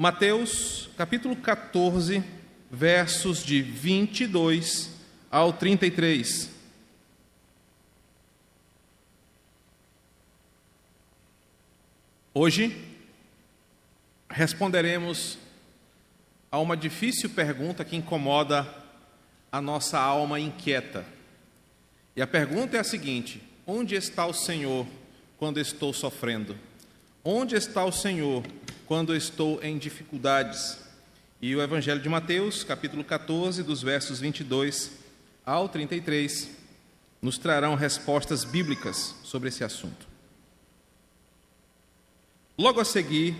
Mateus, capítulo 14, versos de 22 ao 33. Hoje responderemos a uma difícil pergunta que incomoda a nossa alma inquieta. E a pergunta é a seguinte: onde está o Senhor quando estou sofrendo? Onde está o Senhor quando estou em dificuldades? E o Evangelho de Mateus, capítulo 14, dos versos 22 ao 33, nos trarão respostas bíblicas sobre esse assunto. Logo a seguir,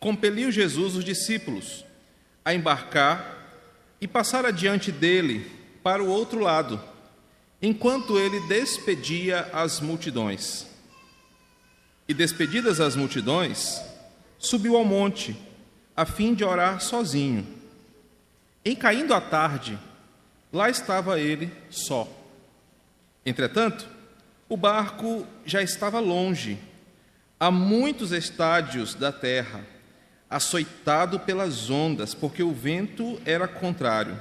compeliu Jesus os discípulos a embarcar e passar adiante dele para o outro lado, enquanto ele despedia as multidões. E despedidas as multidões, subiu ao monte, a fim de orar sozinho. Em caindo a tarde, lá estava ele só. Entretanto, o barco já estava longe, a muitos estádios da terra, açoitado pelas ondas, porque o vento era contrário.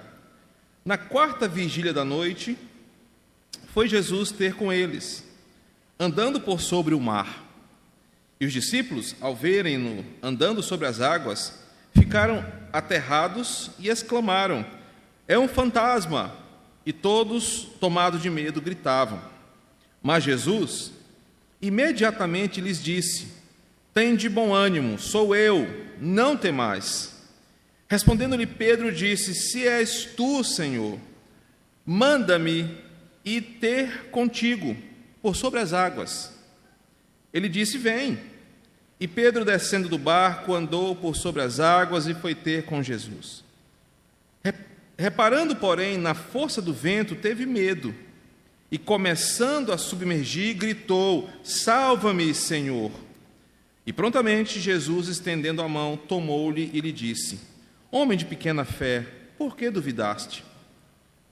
Na quarta vigília da noite, foi Jesus ter com eles, andando por sobre o mar. E os discípulos, ao verem-no andando sobre as águas, ficaram aterrados e exclamaram: É um fantasma! E todos, tomados de medo, gritavam. Mas Jesus imediatamente lhes disse: Tem de bom ânimo, sou eu, não temais. Respondendo-lhe Pedro, disse: Se és tu, Senhor, manda-me ir ter contigo por sobre as águas. Ele disse: Vem. E Pedro, descendo do barco, andou por sobre as águas e foi ter com Jesus. Reparando, porém, na força do vento, teve medo e, começando a submergir, gritou: Salva-me, Senhor! E prontamente Jesus, estendendo a mão, tomou-lhe e lhe disse: Homem de pequena fé, por que duvidaste?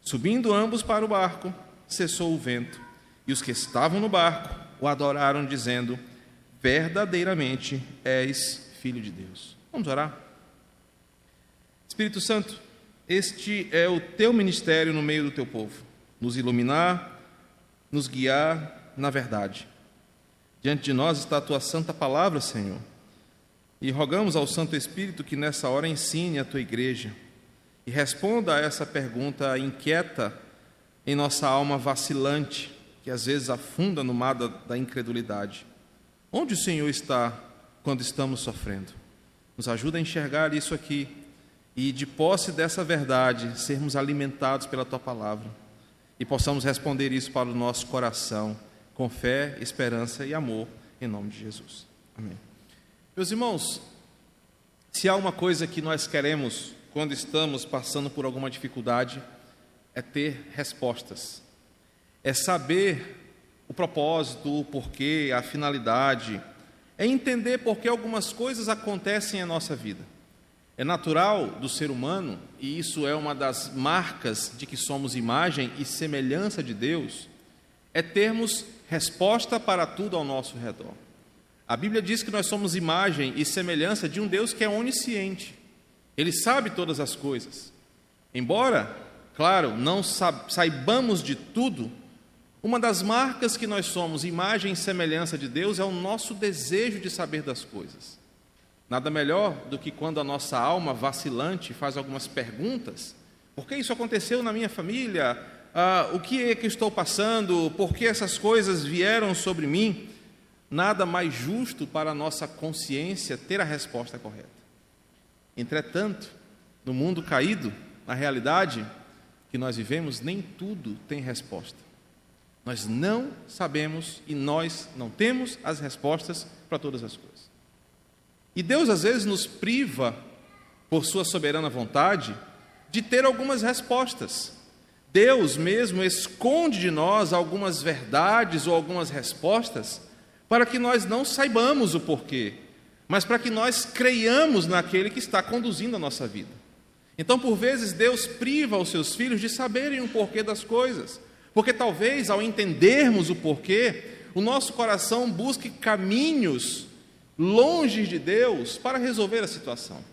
Subindo ambos para o barco, cessou o vento, e os que estavam no barco o adoraram, dizendo: verdadeiramente és filho de Deus. Vamos orar? Espírito Santo, este é o teu ministério no meio do teu povo, nos iluminar, nos guiar na verdade. Diante de nós está a tua santa palavra, Senhor, e rogamos ao Santo Espírito que nessa hora ensine a tua igreja e responda a essa pergunta inquieta em nossa alma vacilante, que às vezes afunda no mar da, da incredulidade. Onde o Senhor está quando estamos sofrendo? Nos ajuda a enxergar isso aqui e, de posse dessa verdade, sermos alimentados pela tua palavra e possamos responder isso para o nosso coração com fé, esperança e amor, em nome de Jesus. Amém. Meus irmãos, se há uma coisa que nós queremos quando estamos passando por alguma dificuldade, é ter respostas, é saber o propósito, o porquê, a finalidade, é entender por que algumas coisas acontecem em nossa vida. É natural do ser humano, e isso é uma das marcas de que somos imagem e semelhança de Deus, é termos resposta para tudo ao nosso redor. A Bíblia diz que nós somos imagem e semelhança de um Deus que é onisciente. Ele sabe todas as coisas. Embora, claro, não saibamos de tudo, uma das marcas que nós somos, imagem e semelhança de Deus, é o nosso desejo de saber das coisas. Nada melhor do que quando a nossa alma vacilante faz algumas perguntas: por que isso aconteceu na minha família? Ah, o que é que estou passando? Por que essas coisas vieram sobre mim? Nada mais justo para a nossa consciência ter a resposta correta. Entretanto, no mundo caído, na realidade que nós vivemos, nem tudo tem resposta. Nós não sabemos e nós não temos as respostas para todas as coisas. E Deus às vezes nos priva, por sua soberana vontade, de ter algumas respostas. Deus mesmo esconde de nós algumas verdades ou algumas respostas para que nós não saibamos o porquê, mas para que nós creiamos naquele que está conduzindo a nossa vida. Então, por vezes, Deus priva os seus filhos de saberem o porquê das coisas, porque talvez ao entendermos o porquê, o nosso coração busque caminhos longe de Deus para resolver a situação.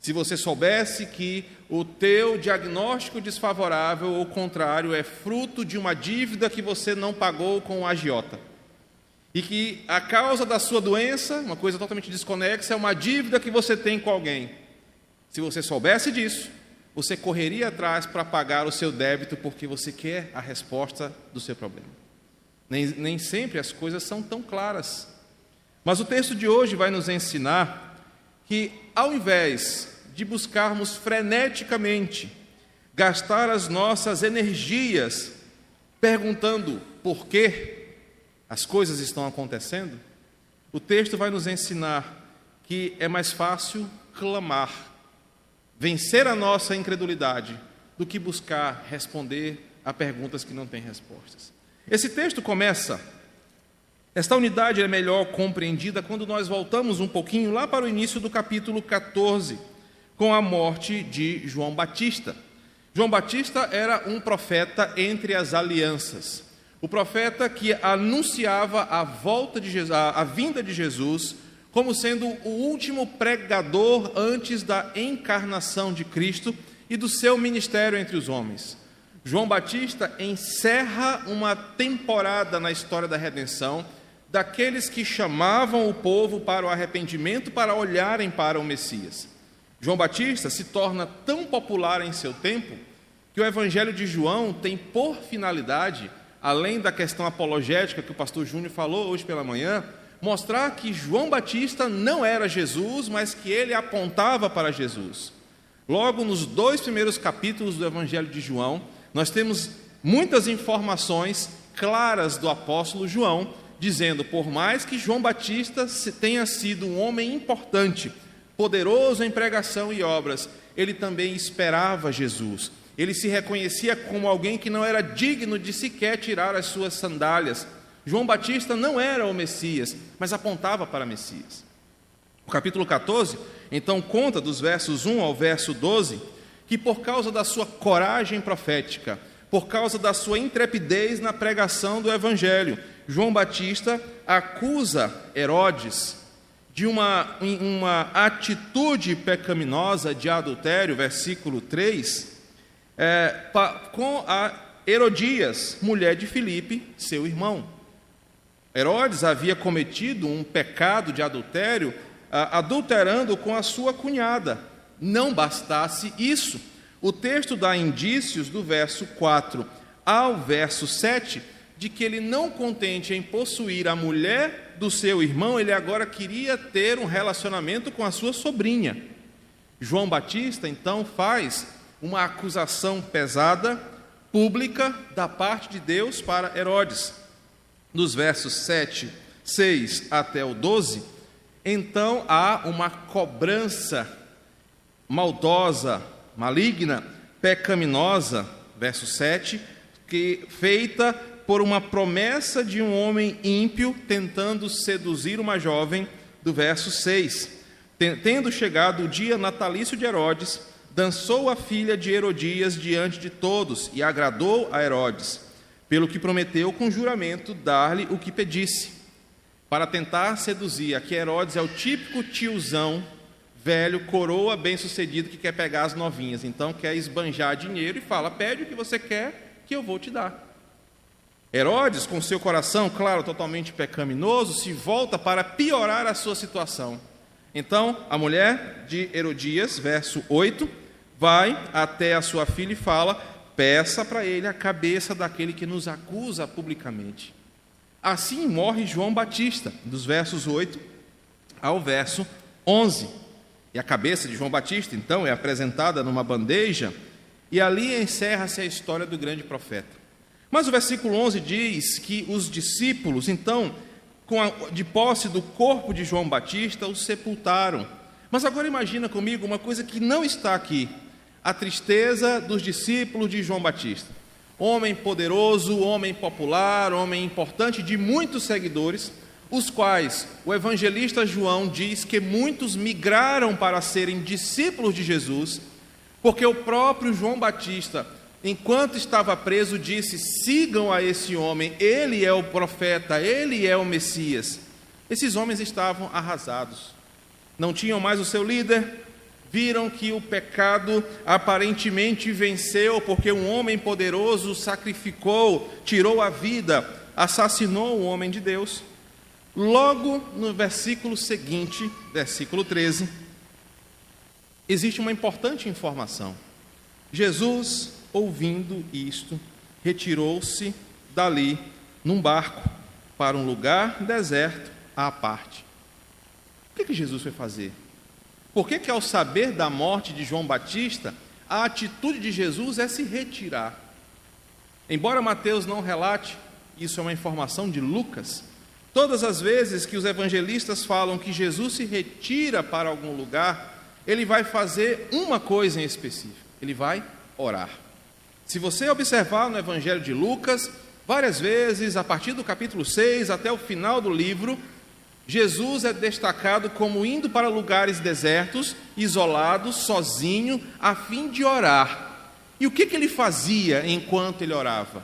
Se você soubesse que o teu diagnóstico desfavorável ou contrário é fruto de uma dívida que você não pagou com o agiota, e que a causa da sua doença, uma coisa totalmente desconexa, é uma dívida que você tem com alguém. Se você soubesse disso, você correria atrás para pagar o seu débito porque você quer a resposta do seu problema. Nem, nem sempre as coisas são tão claras. Mas o texto de hoje vai nos ensinar que, ao invés de buscarmos freneticamente gastar as nossas energias perguntando por que as coisas estão acontecendo, o texto vai nos ensinar que é mais fácil clamar, vencer a nossa incredulidade, do que buscar responder a perguntas que não têm respostas. Esse texto começa esta unidade é melhor compreendida quando nós voltamos um pouquinho lá para o início do capítulo 14, com a morte de João Batista. João Batista era um profeta entre as alianças. O profeta que anunciava a volta de Jesus, a, vinda de Jesus como sendo o último pregador antes da encarnação de Cristo e do seu ministério entre os homens. João Batista encerra uma temporada na história da redenção daqueles que chamavam o povo para o arrependimento, para olharem para o Messias. João Batista se torna tão popular em seu tempo que o Evangelho de João tem por finalidade, além da questão apologética que o pastor Júnior falou hoje pela manhã, mostrar que João Batista não era Jesus, mas que ele apontava para Jesus. Logo nos dois primeiros capítulos do Evangelho de João, nós temos muitas informações claras do apóstolo João dizendo: por mais que João Batista tenha sido um homem importante, poderoso em pregação e obras, ele também esperava Jesus. Ele se reconhecia como alguém que não era digno de sequer tirar as suas sandálias. João Batista não era o Messias, mas apontava para Messias. O capítulo 14, então, conta dos versos 1 ao verso 12, que por causa da sua coragem profética, por causa da sua intrepidez na pregação do Evangelho, João Batista acusa Herodes de uma, uma atitude pecaminosa de adultério, versículo 3, é, com a Herodias, mulher de Filipe, seu irmão. Herodes havia cometido um pecado de adultério, adulterando com a sua cunhada. Não bastasse isso, o texto dá indícios do verso 4 ao verso 7 de que ele não contente em possuir a mulher do seu irmão, ele agora queria ter um relacionamento com a sua sobrinha. João Batista então faz uma acusação pesada, pública, da parte de Deus para Herodes. Nos versos 7, 6 até o 12, então há uma cobrança maldosa, maligna, pecaminosa, verso 7, que feita por uma promessa de um homem ímpio tentando seduzir uma jovem, do verso 6. Tendo chegado o dia natalício de Herodes, dançou a filha de Herodias diante de todos e agradou a Herodes, pelo que prometeu com juramento dar-lhe o que pedisse, para tentar seduzir. Aqui Herodes é o típico tiozão velho, coroa bem-sucedido que quer pegar as novinhas, então quer esbanjar dinheiro e fala: pede o que você quer que eu vou te dar. Herodes, com seu coração, claro, totalmente pecaminoso, se volta para piorar a sua situação. Então, a mulher de Herodias, verso 8, vai até a sua filha e fala: peça para ele a cabeça daquele que nos acusa publicamente. Assim morre João Batista, dos versos 8 ao verso 11. E a cabeça de João Batista, então, é apresentada numa bandeja, e ali encerra-se a história do grande profeta. Mas o versículo 11 diz que os discípulos, então, a, de posse do corpo de João Batista, o sepultaram. Mas agora imagina comigo uma coisa que não está aqui: a tristeza dos discípulos de João Batista. Homem poderoso, homem popular, homem importante, de muitos seguidores, os quais o evangelista João diz que muitos migraram para serem discípulos de Jesus, porque o próprio João Batista enquanto estava preso, disse: sigam a esse homem, ele é o profeta, ele é o Messias. Esses homens estavam arrasados. Não tinham mais o seu líder, viram que o pecado aparentemente venceu, porque um homem poderoso sacrificou, tirou a vida, assassinou o homem de Deus. Logo no versículo seguinte, versículo 13, existe uma importante informação. Jesus, ouvindo isto, retirou-se dali num barco para um lugar deserto à parte. O que, que Jesus foi fazer? Por que, que, ao saber da morte de João Batista, a atitude de Jesus é se retirar? Embora Mateus não relate, isso é uma informação de Lucas, todas as vezes que os evangelistas falam que Jesus se retira para algum lugar, ele vai fazer uma coisa em específico: ele vai orar. Se você observar no Evangelho de Lucas, várias vezes, a partir do capítulo 6 até o final do livro, Jesus é destacado como indo para lugares desertos, isolados, sozinho, a fim de orar. E o que, que ele fazia enquanto ele orava?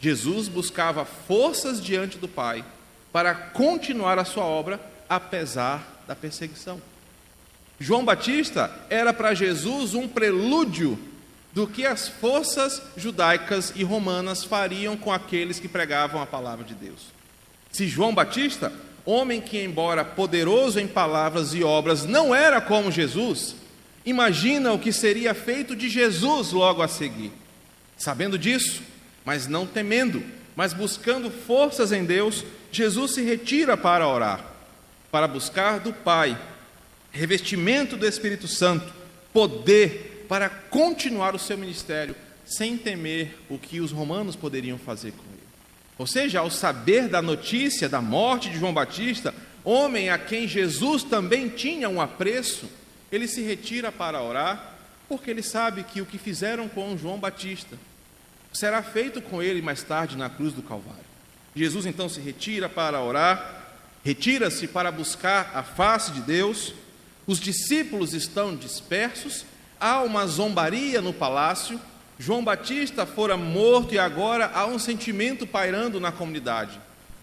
Jesus buscava forças diante do Pai para continuar a sua obra, apesar da perseguição. João Batista era para Jesus um prelúdio do que as forças judaicas e romanas fariam com aqueles que pregavam a palavra de Deus. Se João Batista homem que, embora poderoso em palavras e obras, não era como Jesus, imagina o que seria feito de Jesus logo a seguir. Sabendo disso, mas não temendo, mas buscando forças em Deus, Jesus se retira para orar, para buscar do Pai revestimento do Espírito Santo, poder para continuar o seu ministério sem temer o que os romanos poderiam fazer com ele. Ou seja, ao saber da notícia da morte de João Batista, homem a quem Jesus também tinha um apreço, ele se retira para orar, porque ele sabe que o que fizeram com João Batista será feito com ele mais tarde na cruz do Calvário. Jesus então se retira para orar, retira-se para buscar a face de Deus. Os discípulos estão dispersos, há uma zombaria no palácio, João Batista fora morto e agora há um sentimento pairando na comunidade.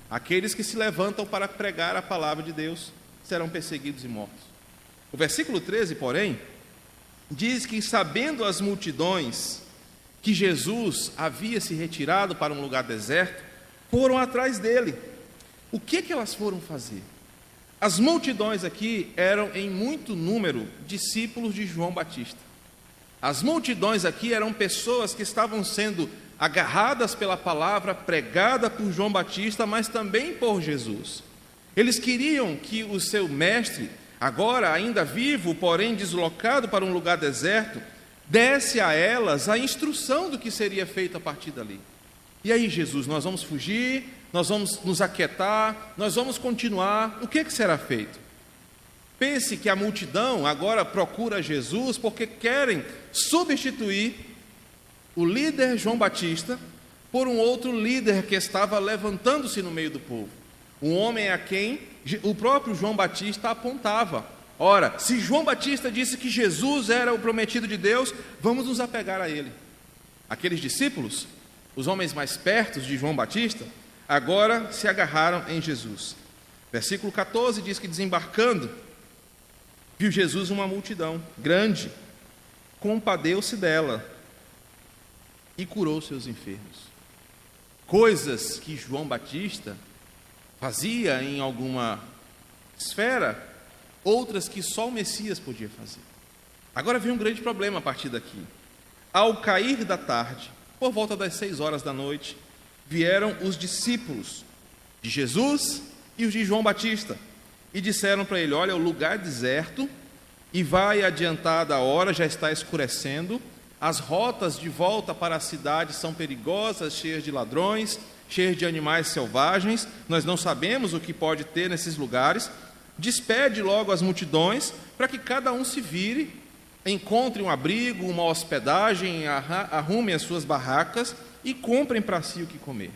Aqueles que se levantam para pregar a palavra de Deus serão perseguidos e mortos. O versículo 13, porém, diz que, sabendo as multidões que Jesus havia se retirado para um lugar deserto, foram atrás dele. O que, que elas foram fazer? As multidões aqui eram, em muito número, discípulos de João Batista. As multidões aqui eram pessoas que estavam sendo agarradas pela palavra pregada por João Batista, mas também por Jesus. Eles queriam que o seu mestre, agora ainda vivo, porém deslocado para um lugar deserto, desse a elas a instrução do que seria feito a partir dali. E aí, Jesus, nós vamos fugir, nós vamos nos aquietar, nós vamos continuar, o que, que será feito? Pense que a multidão agora procura Jesus porque querem substituir o líder João Batista por um outro líder que estava levantando-se no meio do povo. Um homem a quem o próprio João Batista apontava. Ora, se João Batista disse que Jesus era o prometido de Deus, vamos nos apegar a ele. Aqueles discípulos, os homens mais perto de João Batista, agora se agarraram em Jesus. Versículo 14 diz que desembarcando, viu Jesus uma multidão grande, compadeu-se dela e curou seus enfermos. Coisas que João Batista fazia em alguma esfera, outras que só o Messias podia fazer. Agora vem um grande problema a partir daqui. Ao cair da tarde, por volta das seis horas da noite, vieram os discípulos de Jesus e os de João Batista e disseram para ele: Olha, o lugar deserto e vai adiantada a hora, já está escurecendo. As rotas de volta para a cidade são perigosas, cheias de ladrões, cheias de animais selvagens. Nós não sabemos o que pode ter nesses lugares. Despede logo as multidões para que cada um se vire, encontre um abrigo, uma hospedagem, arrume as suas barracas e comprem para si o que comer.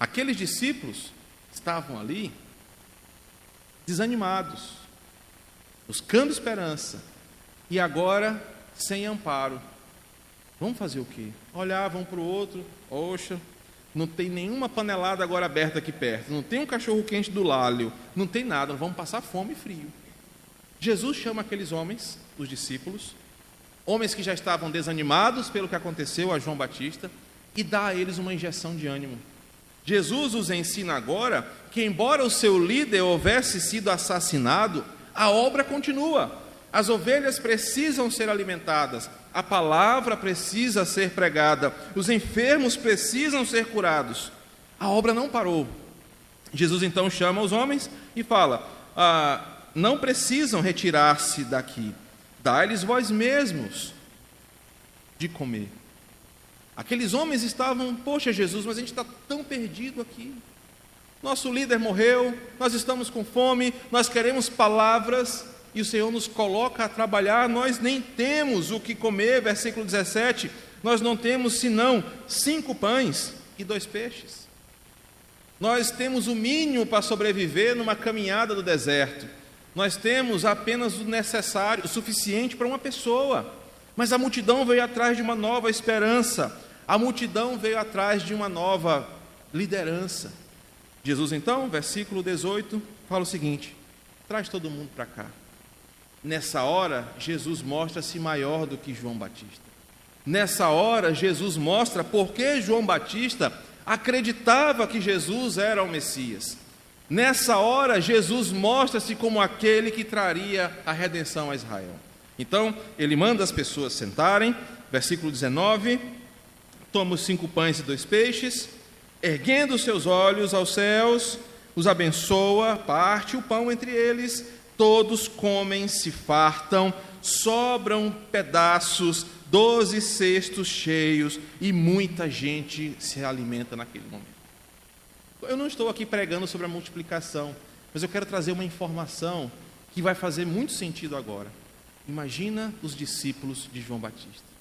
Aqueles discípulos estavam ali desanimados, buscando esperança, e agora sem amparo. Vamos fazer o quê? Olhavam para o outro, oxa, Não tem nenhuma panelada agora aberta aqui perto. Não tem um cachorro quente do lalho. Não tem nada. Vamos passar fome e frio. Jesus chama aqueles homens, os discípulos, homens que já estavam desanimados pelo que aconteceu a João Batista, e dá a eles uma injeção de ânimo. Jesus os ensina agora que, embora o seu líder houvesse sido assassinado, a obra continua. As ovelhas precisam ser alimentadas, a palavra precisa ser pregada, os enfermos precisam ser curados. A obra não parou. Jesus então chama os homens e fala: ah, não precisam retirar-se daqui, dá-lhes vós mesmos de comer. Aqueles homens estavam, poxa Jesus, mas a gente está tão perdido aqui. Nosso líder morreu, nós estamos com fome, nós queremos palavras, e o Senhor nos coloca a trabalhar, nós nem temos o que comer, versículo 17, nós não temos senão cinco pães e dois peixes. Nós temos o mínimo para sobreviver numa caminhada do deserto. Nós temos apenas o necessário, o suficiente para uma pessoa. Mas a multidão veio atrás de uma nova esperança. A multidão veio atrás de uma nova liderança. Jesus, então, versículo 18, fala o seguinte: traz todo mundo para cá. Nessa hora, Jesus mostra-se maior do que João Batista. Nessa hora, Jesus mostra por que João Batista acreditava que Jesus era o Messias. Nessa hora, Jesus mostra-se como aquele que traria a redenção a Israel. Então, ele manda as pessoas sentarem, versículo 19: toma os cinco pães e dois peixes, erguendo os seus olhos aos céus, os abençoa, parte o pão entre eles todos comem, se fartam, sobram pedaços, doze cestos cheios, e muita gente se alimenta naquele momento. Eu não estou aqui pregando sobre a multiplicação, mas eu quero trazer uma informação que vai fazer muito sentido agora. Imagina os discípulos de João Batista.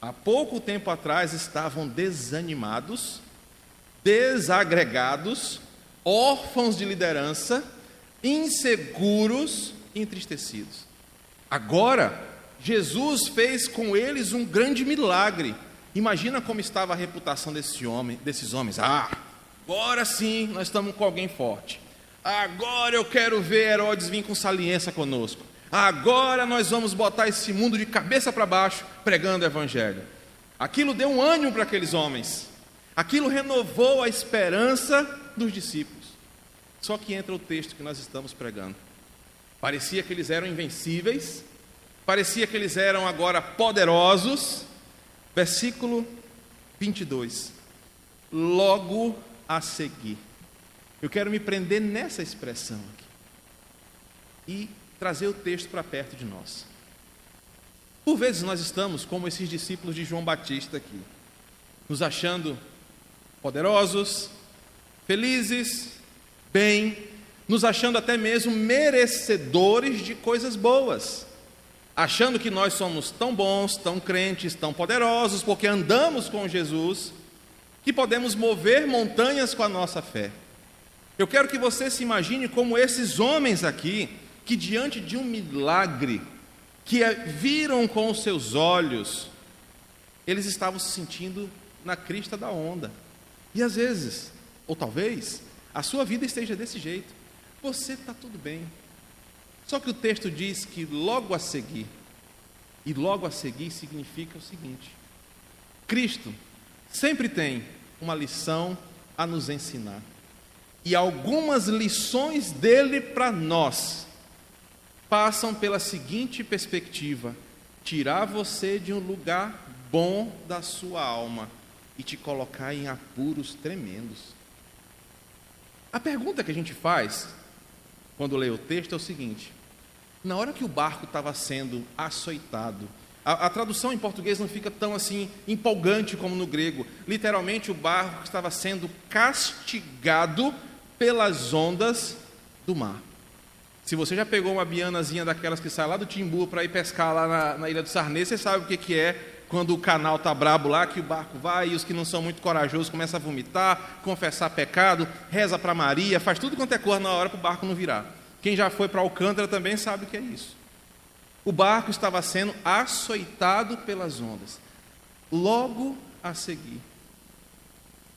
Há pouco tempo atrás estavam desanimados, desagregados, órfãos de liderança, inseguros entristecidos. Agora, Jesus fez com eles um grande milagre. Imagina como estava a reputação desse homem, desses homens. Ah, agora sim nós estamos com alguém forte. Agora eu quero ver Herodes vir com saliência conosco. Agora nós vamos botar esse mundo de cabeça para baixo pregando o Evangelho. Aquilo deu um ânimo para aqueles homens. Aquilo renovou a esperança dos discípulos. Só que entra o texto que nós estamos pregando. Parecia que eles eram invencíveis, parecia que eles eram agora poderosos. Versículo 22. Logo a seguir. Eu quero me prender nessa expressão aqui e trazer o texto para perto de nós. Por vezes nós estamos como esses discípulos de João Batista aqui, nos achando poderosos, felizes, bem, nos achando até mesmo merecedores de coisas boas, achando que nós somos tão bons, tão crentes, tão poderosos, porque andamos com Jesus, que podemos mover montanhas com a nossa fé. Eu quero que você se imagine como esses homens aqui, que diante de um milagre, que é, viram com os seus olhos, eles estavam se sentindo na crista da onda. E às vezes, ou talvez, a sua vida esteja desse jeito. Você está tudo bem. Só que o texto diz que logo a seguir, e logo a seguir significa o seguinte: Cristo sempre tem uma lição a nos ensinar. E algumas lições dele para nós passam pela seguinte perspectiva: tirar você de um lugar bom da sua alma e te colocar em apuros tremendos. A pergunta que a gente faz quando lê o texto é o seguinte: na hora que o barco estava sendo açoitado, a, a, tradução em português não fica tão assim empolgante como no grego. Literalmente, o barco estava sendo castigado pelas ondas do mar. Se você já pegou uma bianazinha daquelas que sai lá do Timbu para ir pescar lá na, na Ilha do Sarnê, você sabe o que, que é quando o canal tá brabo lá, que o barco vai e os que não são muito corajosos começam a vomitar, confessar pecado, reza para Maria, faz tudo quanto é cor na hora para o barco não virar. Quem já foi para Alcântara também sabe o que é isso. O barco estava sendo açoitado pelas ondas. Logo a seguir,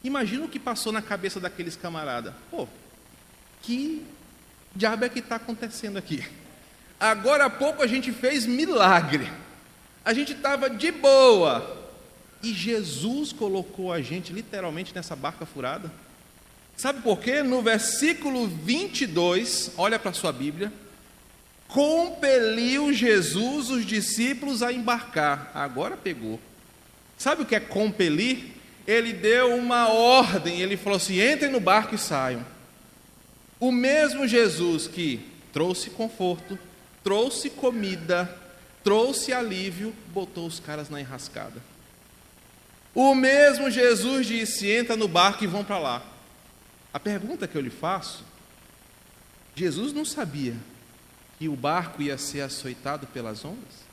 Imagina o que passou na cabeça daqueles camaradas. Pô, que diabo é que está acontecendo aqui? Agora há pouco a gente fez milagre. A gente estava de boa. E Jesus colocou a gente literalmente nessa barca furada. Sabe por quê? No versículo 22, olha para a sua Bíblia. Compeliu Jesus os discípulos a embarcar. Agora pegou. Sabe o que é compelir? Ele deu uma ordem, ele falou assim: entrem no barco e saiam. O mesmo Jesus que trouxe conforto, trouxe comida, trouxe alívio, botou os caras na enrascada. O mesmo Jesus disse: entra no barco e vão para lá. A pergunta que eu lhe faço: Jesus não sabia que o barco ia ser açoitado pelas ondas?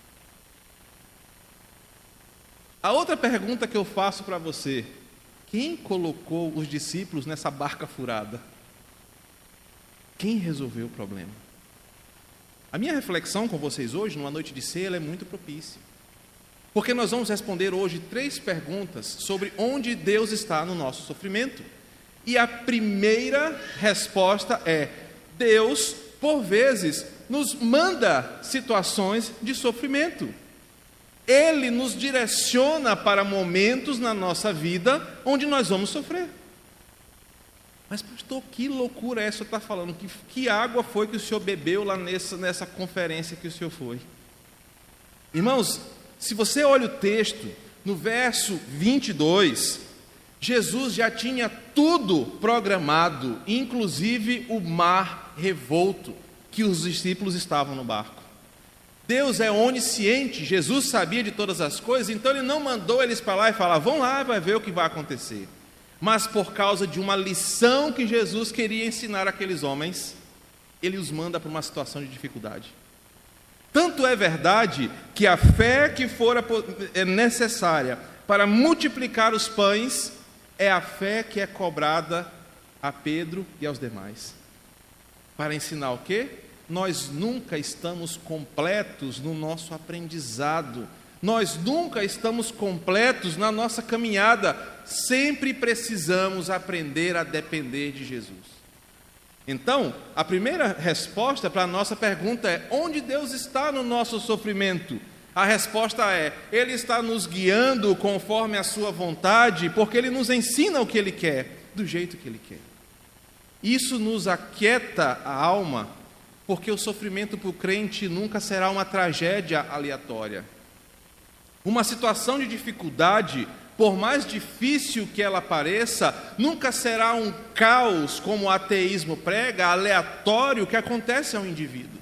A outra pergunta que eu faço para você: quem colocou os discípulos nessa barca furada? Quem resolveu o problema? A minha reflexão com vocês hoje, numa noite de ceia, é muito propícia. Porque nós vamos responder hoje três perguntas sobre onde Deus está no nosso sofrimento. E a primeira resposta é: Deus, por vezes, nos manda situações de sofrimento. Ele nos direciona para momentos na nossa vida onde nós vamos sofrer. Mas, pastor, que loucura é essa está falando? Que, que água foi que o senhor bebeu lá nessa, nessa conferência que o senhor foi? Irmãos, se você olha o texto, no verso 22, Jesus já tinha tudo programado, inclusive o mar revolto, que os discípulos estavam no barco. Deus é onisciente, Jesus sabia de todas as coisas, então ele não mandou eles para lá e falar: vão lá, vai ver o que vai acontecer. Mas por causa de uma lição que Jesus queria ensinar aqueles homens, ele os manda para uma situação de dificuldade. Tanto é verdade que a fé que fora é necessária para multiplicar os pães é a fé que é cobrada a Pedro e aos demais. Para ensinar o quê? nós nunca estamos completos no nosso aprendizado, nós nunca estamos completos na nossa caminhada, sempre precisamos aprender a depender de Jesus. Então, a primeira resposta para a nossa pergunta é: onde Deus está no nosso sofrimento? A resposta é: Ele está nos guiando conforme a Sua vontade, porque Ele nos ensina o que Ele quer, do jeito que Ele quer. Isso nos aquieta a alma porque o sofrimento para o crente nunca será uma tragédia aleatória. Uma situação de dificuldade, por mais difícil que ela pareça, nunca será um caos, como o ateísmo prega, aleatório que acontece ao indivíduo.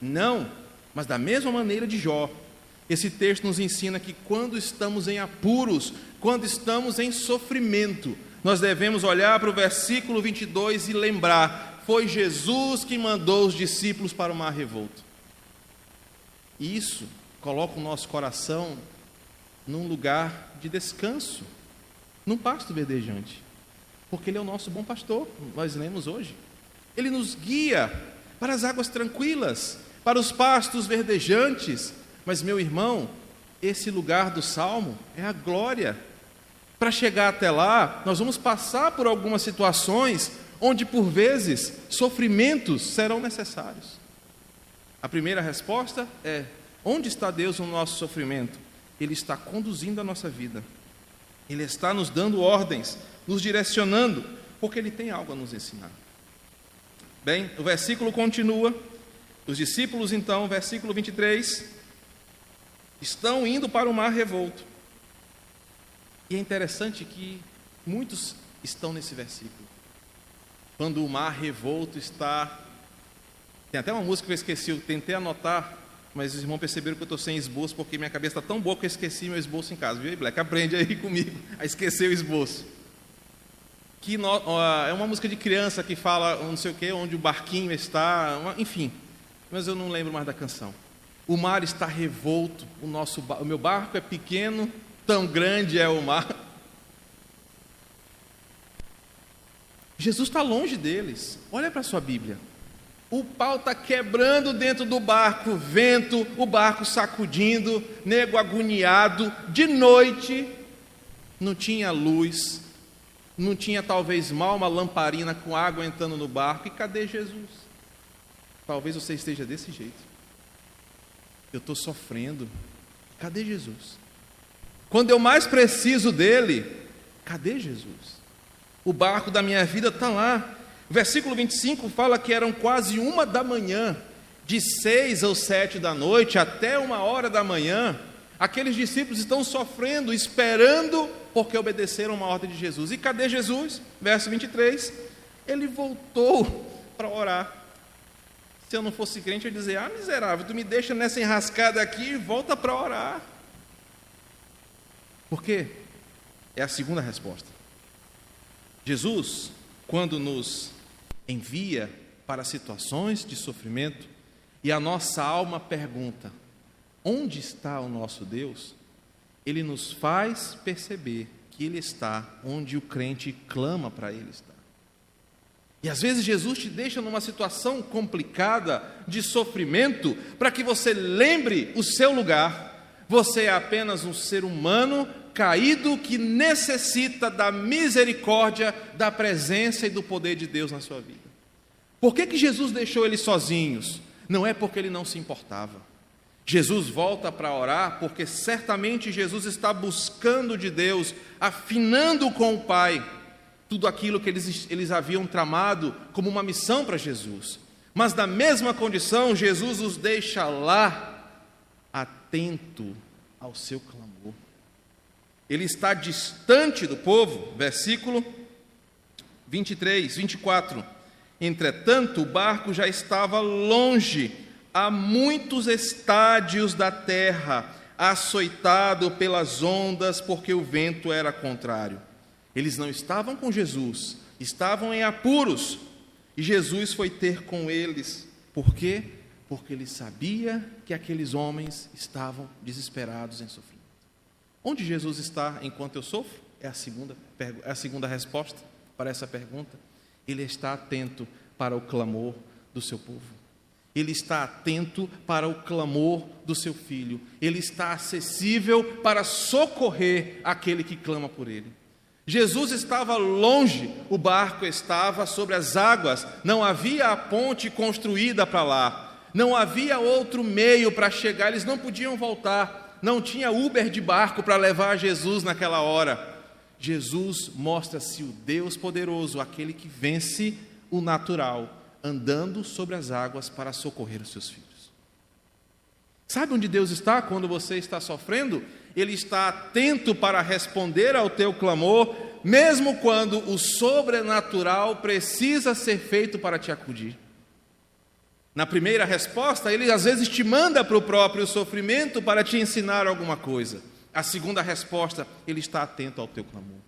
Não, mas da mesma maneira de Jó. Esse texto nos ensina que quando estamos em apuros, quando estamos em sofrimento, nós devemos olhar para o versículo 22 e lembrar foi Jesus que mandou os discípulos para o mar revolto. Isso coloca o nosso coração num lugar de descanso, num pasto verdejante, porque Ele é o nosso bom pastor, nós lemos hoje. Ele nos guia para as águas tranquilas, para os pastos verdejantes. Mas, meu irmão, esse lugar do salmo é a glória. Para chegar até lá, nós vamos passar por algumas situações onde por vezes sofrimentos serão necessários. A primeira resposta é: onde está Deus no nosso sofrimento? Ele está conduzindo a nossa vida, Ele está nos dando ordens, nos direcionando, porque Ele tem algo a nos ensinar. Bem, o versículo continua. Os discípulos, então, versículo 23, estão indo para o mar revolto. E é interessante que muitos estão nesse versículo quando o mar revolto está. Tem até uma música que eu esqueci, eu tentei anotar, mas os irmãos perceberam que eu estou sem esboço, porque minha cabeça está tão boa que eu esqueci meu esboço em casa. Viu, Black? Aprende aí comigo a esquecer o esboço. Que no, é uma música de criança que fala não sei o que, onde o barquinho está, uma, enfim. Mas eu não lembro mais da canção. O mar está revolto, o, nosso, o meu barco é pequeno, tão grande é o mar. Jesus está longe deles. Olha para a sua Bíblia. O pau está quebrando dentro do barco, vento, o barco sacudindo, nego agoniado, de noite, não tinha luz, não tinha talvez mal uma lamparina com água entrando no barco. E cadê Jesus? Talvez você esteja desse jeito. Eu estou sofrendo. Cadê Jesus? Quando eu mais preciso dele, cadê Jesus? O barco da minha vida está lá. Versículo 25 fala que eram quase uma da manhã, de seis ou sete da noite até uma hora da manhã. Aqueles discípulos estão sofrendo, esperando, porque obedeceram uma ordem de Jesus. E cadê Jesus? Verso 23. Ele voltou para orar. Se eu não fosse crente, eu ia dizer: Ah, miserável, tu me deixa nessa enrascada aqui e volta para orar. Por quê? É a segunda resposta. Jesus, quando nos envia para situações de sofrimento e a nossa alma pergunta: onde está o nosso Deus? Ele nos faz perceber que Ele está onde o crente clama para Ele estar. E às vezes Jesus te deixa numa situação complicada de sofrimento para que você lembre o seu lugar. Você é apenas um ser humano caído que necessita da misericórdia, da presença e do poder de Deus na sua vida. Por que, que Jesus deixou eles sozinhos? Não é porque ele não se importava. Jesus volta para orar porque certamente Jesus está buscando de Deus, afinando com o Pai tudo aquilo que eles, eles haviam tramado como uma missão para Jesus. Mas, na mesma condição, Jesus os deixa lá, atento ao seu clamor. Ele está distante do povo, versículo 23, 24. Entretanto, o barco já estava longe a muitos estádios da terra, açoitado pelas ondas, porque o vento era contrário. Eles não estavam com Jesus, estavam em apuros, e Jesus foi ter com eles. Por quê? Porque ele sabia que aqueles homens estavam desesperados em sofrimento. Onde Jesus está enquanto eu sofro? É a segunda, é a segunda resposta para essa pergunta. Ele está atento para o clamor do seu povo. Ele está atento para o clamor do seu filho. Ele está acessível para socorrer aquele que clama por ele. Jesus estava longe, o barco estava sobre as águas, não havia a ponte construída para lá, não havia outro meio para chegar, eles não podiam voltar, não tinha Uber de barco para levar Jesus naquela hora. Jesus mostra-se o Deus poderoso, aquele que vence o natural andando sobre as águas para socorrer os seus filhos. Sabe onde Deus está quando você está sofrendo? Ele está atento para responder ao teu clamor, mesmo quando o sobrenatural precisa ser feito para te acudir. Na primeira resposta, ele às vezes te manda para o próprio sofrimento para te ensinar alguma coisa. A segunda resposta, ele está atento ao teu clamor.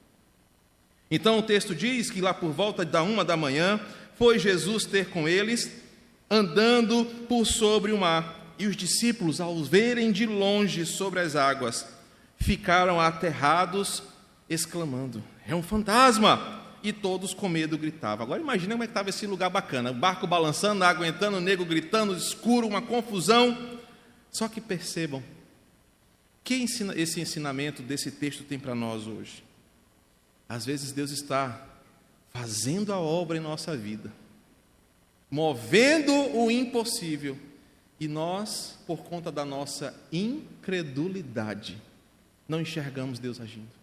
Então o texto diz que lá por volta da uma da manhã, foi Jesus ter com eles, andando por sobre o mar. E os discípulos, ao verem de longe sobre as águas, ficaram aterrados, exclamando: É um fantasma! E todos com medo gritavam. Agora imagina como é que estava esse lugar bacana: o barco balançando, a água entrando, o nego gritando, escuro, uma confusão. Só que percebam, que ensina, esse ensinamento desse texto tem para nós hoje? Às vezes Deus está fazendo a obra em nossa vida, movendo o impossível, e nós, por conta da nossa incredulidade, não enxergamos Deus agindo.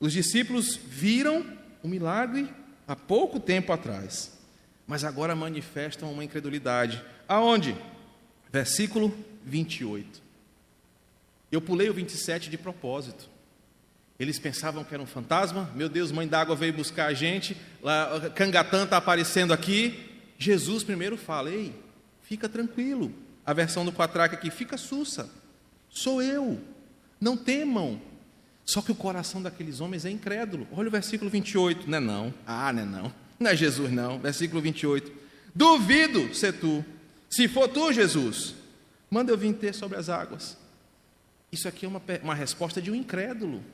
Os discípulos viram o milagre há pouco tempo atrás, mas agora manifestam uma incredulidade. Aonde? Versículo 28. Eu pulei o 27 de propósito. Eles pensavam que era um fantasma. Meu Deus, mãe d'água veio buscar a gente. Lá, Cangatã está aparecendo aqui. Jesus primeiro fala: Ei, fica tranquilo. A versão do Quatraque aqui, fica sussa. Sou eu. Não temam. Só que o coração daqueles homens é incrédulo. Olha o versículo 28. Não é não. Ah, não é não. Não é Jesus, não. Versículo 28. Duvido ser tu. Se for tu, Jesus, manda eu vir ter sobre as águas. Isso aqui é uma, uma resposta de um incrédulo.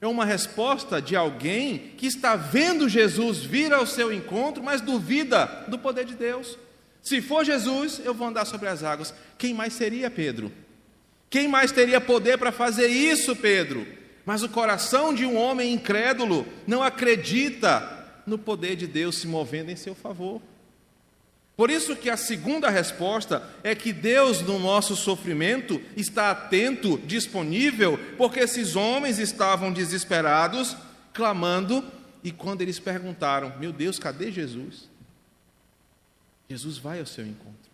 É uma resposta de alguém que está vendo Jesus vir ao seu encontro, mas duvida do poder de Deus. Se for Jesus, eu vou andar sobre as águas. Quem mais seria Pedro? Quem mais teria poder para fazer isso, Pedro? Mas o coração de um homem incrédulo não acredita no poder de Deus se movendo em seu favor. Por isso que a segunda resposta é que Deus no nosso sofrimento está atento, disponível, porque esses homens estavam desesperados, clamando, e quando eles perguntaram: "Meu Deus, cadê Jesus?" Jesus vai ao seu encontro.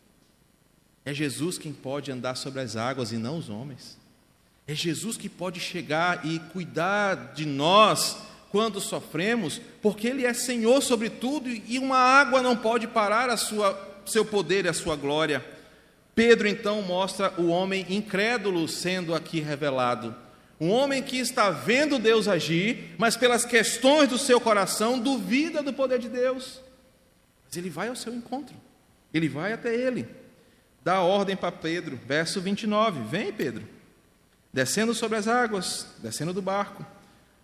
É Jesus quem pode andar sobre as águas e não os homens. É Jesus que pode chegar e cuidar de nós quando sofremos, porque Ele é Senhor sobre tudo e uma água não pode parar a sua, seu poder e a sua glória. Pedro então mostra o homem incrédulo sendo aqui revelado. Um homem que está vendo Deus agir, mas pelas questões do seu coração duvida do poder de Deus. Mas ele vai ao seu encontro, ele vai até ele dá ordem para Pedro, verso 29. Vem, Pedro. Descendo sobre as águas, descendo do barco,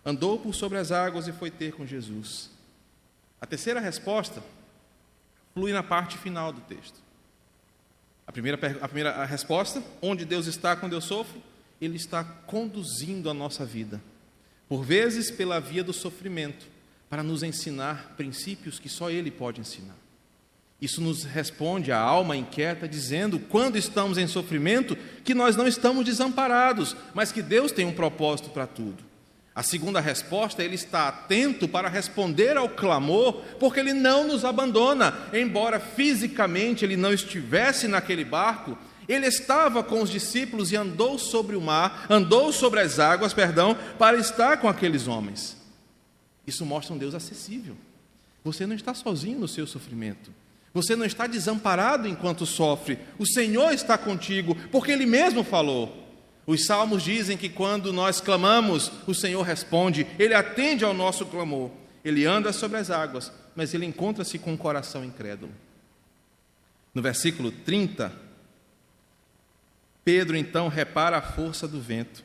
andou por sobre as águas e foi ter com Jesus. A terceira resposta flui na parte final do texto. A primeira, a primeira resposta, onde Deus está quando eu sofro, Ele está conduzindo a nossa vida, por vezes pela via do sofrimento, para nos ensinar princípios que só Ele pode ensinar. Isso nos responde a alma inquieta, dizendo, quando estamos em sofrimento, que nós não estamos desamparados, mas que Deus tem um propósito para tudo. A segunda resposta, ele está atento para responder ao clamor, porque ele não nos abandona, embora fisicamente ele não estivesse naquele barco, ele estava com os discípulos e andou sobre o mar, andou sobre as águas, perdão, para estar com aqueles homens. Isso mostra um Deus acessível. Você não está sozinho no seu sofrimento. Você não está desamparado enquanto sofre. O Senhor está contigo, porque Ele mesmo falou. Os salmos dizem que quando nós clamamos, o Senhor responde, Ele atende ao nosso clamor. Ele anda sobre as águas, mas ele encontra-se com um coração incrédulo. No versículo 30, Pedro então repara a força do vento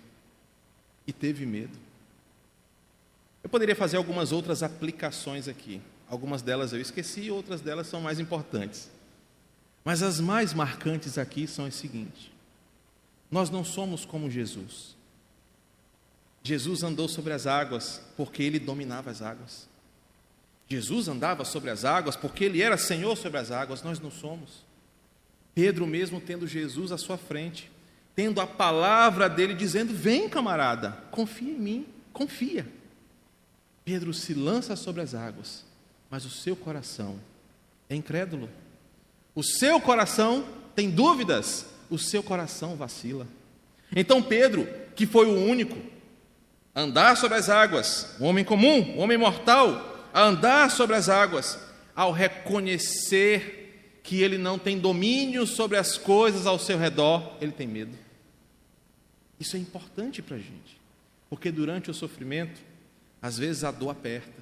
e teve medo. Eu poderia fazer algumas outras aplicações aqui. Algumas delas eu esqueci, outras delas são mais importantes. Mas as mais marcantes aqui são as seguintes: nós não somos como Jesus. Jesus andou sobre as águas porque ele dominava as águas. Jesus andava sobre as águas porque ele era Senhor sobre as águas, nós não somos. Pedro, mesmo tendo Jesus à sua frente, tendo a palavra dele dizendo: Vem, camarada, confia em mim, confia. Pedro se lança sobre as águas mas o seu coração é incrédulo. O seu coração tem dúvidas, o seu coração vacila. Então Pedro, que foi o único a andar sobre as águas, um homem comum, um homem mortal, a andar sobre as águas, ao reconhecer que ele não tem domínio sobre as coisas ao seu redor, ele tem medo. Isso é importante para a gente, porque durante o sofrimento, às vezes a dor aperta,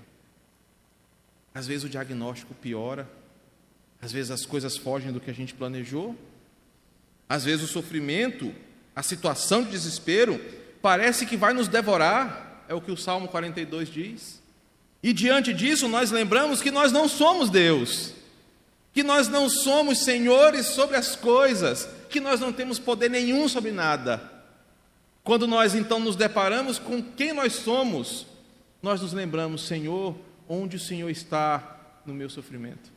às vezes o diagnóstico piora, às vezes as coisas fogem do que a gente planejou, às vezes o sofrimento, a situação de desespero, parece que vai nos devorar, é o que o Salmo 42 diz. E diante disso, nós lembramos que nós não somos Deus, que nós não somos senhores sobre as coisas, que nós não temos poder nenhum sobre nada. Quando nós então nos deparamos com quem nós somos, nós nos lembramos, Senhor, onde o Senhor está no meu sofrimento?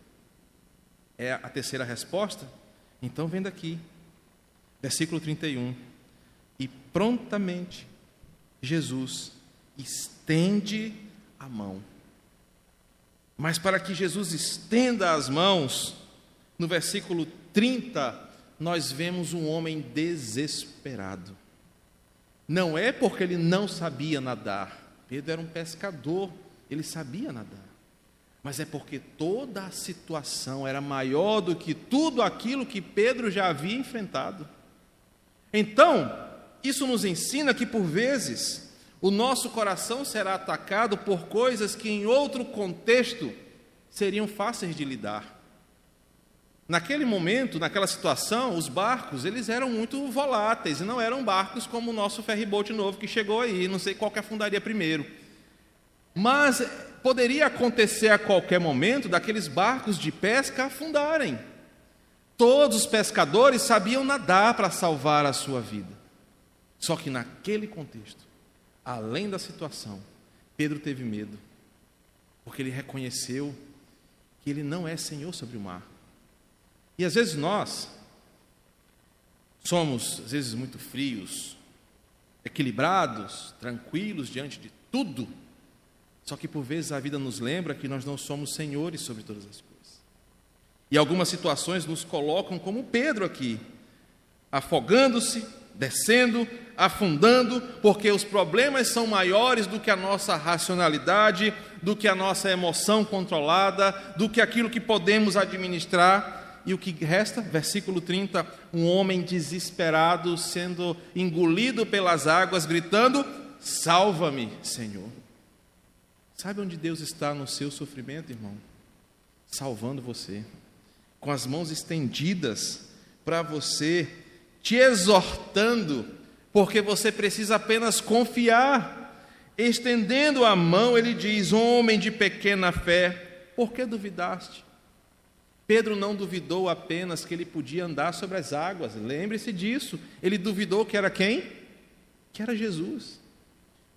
É a terceira resposta? Então vem daqui, versículo 31. E prontamente Jesus estende a mão. Mas para que Jesus estenda as mãos, no versículo 30, nós vemos um homem desesperado. Não é porque ele não sabia nadar. Pedro era um pescador ele sabia nadar. Mas é porque toda a situação era maior do que tudo aquilo que Pedro já havia enfrentado. Então, isso nos ensina que, por vezes, o nosso coração será atacado por coisas que, em outro contexto, seriam fáceis de lidar. Naquele momento, naquela situação, os barcos eles eram muito voláteis e não eram barcos como o nosso ferryboat novo que chegou aí. Não sei qual que afundaria primeiro. Mas poderia acontecer a qualquer momento daqueles barcos de pesca afundarem. Todos os pescadores sabiam nadar para salvar a sua vida. Só que naquele contexto, além da situação, Pedro teve medo, porque ele reconheceu que ele não é senhor sobre o mar. E às vezes nós somos, às vezes, muito frios, equilibrados, tranquilos diante de tudo, só que por vezes a vida nos lembra que nós não somos senhores sobre todas as coisas. E algumas situações nos colocam como Pedro aqui, afogando-se, descendo, afundando, porque os problemas são maiores do que a nossa racionalidade, do que a nossa emoção controlada, do que aquilo que podemos administrar. E o que resta? Versículo 30: um homem desesperado sendo engolido pelas águas, gritando: Salva-me, Senhor. Sabe onde Deus está no seu sofrimento, irmão? Salvando você, com as mãos estendidas para você te exortando, porque você precisa apenas confiar. Estendendo a mão, ele diz: Homem de pequena fé, por que duvidaste? Pedro não duvidou apenas que ele podia andar sobre as águas, lembre-se disso. Ele duvidou que era quem? Que era Jesus.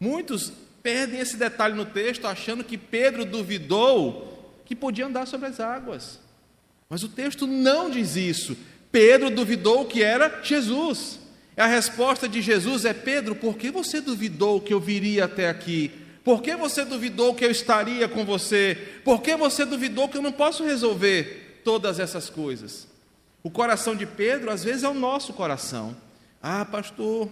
Muitos perdem esse detalhe no texto, achando que Pedro duvidou que podia andar sobre as águas. Mas o texto não diz isso. Pedro duvidou que era Jesus. A resposta de Jesus é: Pedro, por que você duvidou que eu viria até aqui? Por que você duvidou que eu estaria com você? Por que você duvidou que eu não posso resolver todas essas coisas? O coração de Pedro, às vezes, é o nosso coração. Ah, pastor,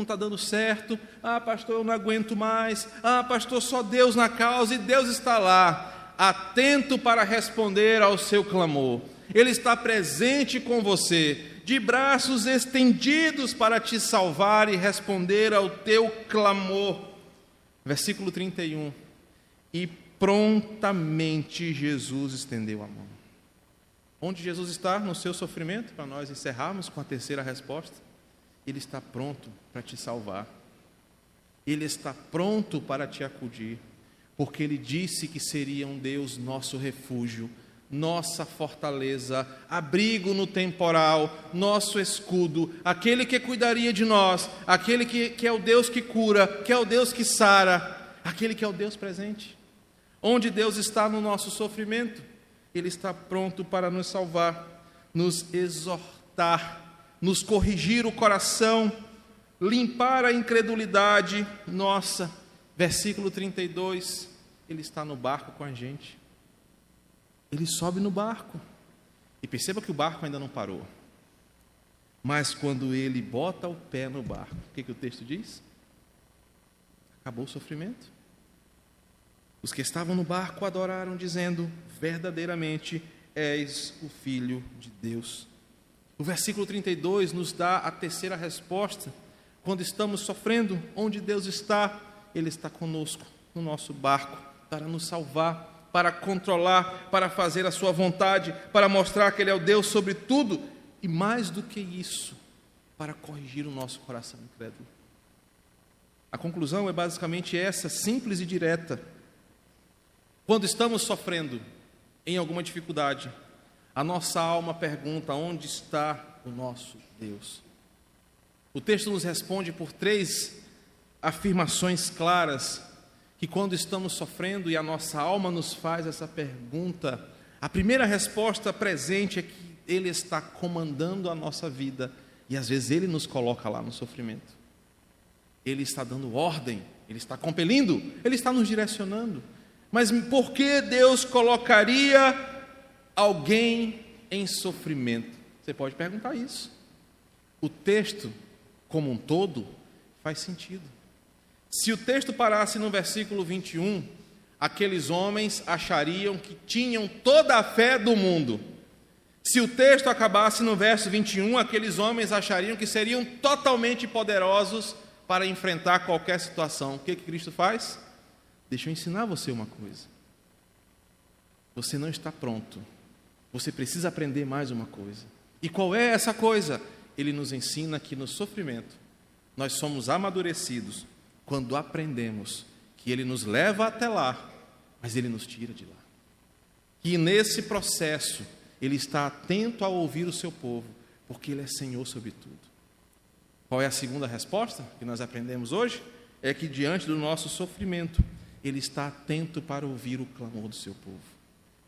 não está dando certo. Ah, pastor, eu não aguento mais. Ah, pastor, só Deus na causa e Deus está lá, atento para responder ao seu clamor. Ele está presente com você, de braços estendidos para te salvar e responder ao teu clamor. Versículo 31. E prontamente Jesus estendeu a mão. Onde Jesus está no seu sofrimento, para nós encerrarmos com a terceira resposta, ele está pronto para te salvar. Ele está pronto para te acudir, porque ele disse que seria um Deus nosso refúgio nossa fortaleza, abrigo no temporal, nosso escudo, aquele que cuidaria de nós, aquele que, que é o Deus que cura, que é o Deus que sara, aquele que é o Deus presente. Onde Deus está no nosso sofrimento, Ele está pronto para nos salvar, nos exortar, nos corrigir o coração, limpar a incredulidade nossa. Versículo 32, Ele está no barco com a gente. Ele sobe no barco. E perceba que o barco ainda não parou. Mas quando ele bota o pé no barco, o que, que o texto diz? Acabou o sofrimento. Os que estavam no barco adoraram, dizendo: Verdadeiramente és o Filho de Deus. O versículo 32 nos dá a terceira resposta. Quando estamos sofrendo, onde Deus está? Ele está conosco, no nosso barco, para nos salvar para controlar, para fazer a sua vontade, para mostrar que Ele é o Deus sobre tudo e mais do que isso, para corrigir o nosso coração incrédulo. A conclusão é basicamente essa, simples e direta. Quando estamos sofrendo em alguma dificuldade, a nossa alma pergunta: onde está o nosso Deus? O texto nos responde por três afirmações claras que quando estamos sofrendo e a nossa alma nos faz essa pergunta, a primeira resposta presente é que Ele está comandando a nossa vida e às vezes Ele nos coloca lá no sofrimento. Ele está dando ordem, Ele está compelindo, Ele está nos direcionando. Mas por que Deus colocaria alguém em sofrimento? Você pode perguntar isso. O texto, como um todo, faz sentido. Se o texto parasse no versículo 21, aqueles homens achariam que tinham toda a fé do mundo. Se o texto acabasse no verso 21, aqueles homens achariam que seriam totalmente poderosos para enfrentar qualquer situação. O que, que Cristo faz? Deixa eu ensinar você uma coisa. Você não está pronto. Você precisa aprender mais uma coisa. E qual é essa coisa? Ele nos ensina que no sofrimento nós somos amadurecidos quando aprendemos que Ele nos leva até lá, mas Ele nos tira de lá. Que nesse processo Ele está atento a ouvir o seu povo, porque Ele é Senhor sobre tudo. Qual é a segunda resposta que nós aprendemos hoje? é que diante do nosso sofrimento, Ele está atento para ouvir o clamor do seu povo.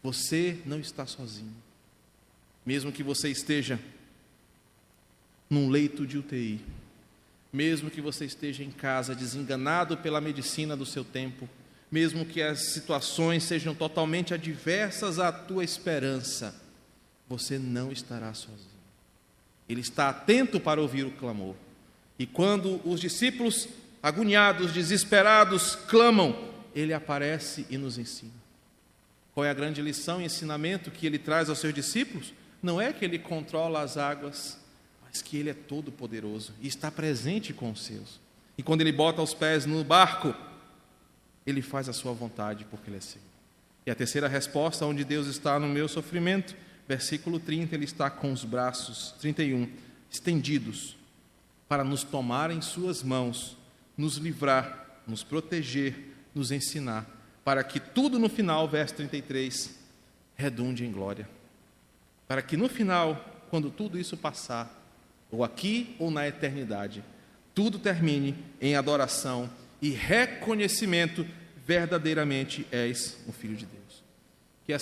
Você não está sozinho. Mesmo que você esteja num leito de UTI, mesmo que você esteja em casa desenganado pela medicina do seu tempo, mesmo que as situações sejam totalmente adversas à tua esperança, você não estará sozinho. Ele está atento para ouvir o clamor. E quando os discípulos, agoniados, desesperados, clamam, ele aparece e nos ensina. Qual é a grande lição e ensinamento que ele traz aos seus discípulos? Não é que ele controla as águas, mas que ele é todo poderoso e está presente com os seus. E quando ele bota os pés no barco, ele faz a sua vontade porque ele é Senhor. E a terceira resposta, onde Deus está no meu sofrimento, versículo 30, ele está com os braços, 31, estendidos, para nos tomar em suas mãos, nos livrar, nos proteger, nos ensinar, para que tudo no final, verso 33, redunde em glória. Para que no final, quando tudo isso passar, ou aqui ou na eternidade, tudo termine em adoração e reconhecimento verdadeiramente és o Filho de Deus.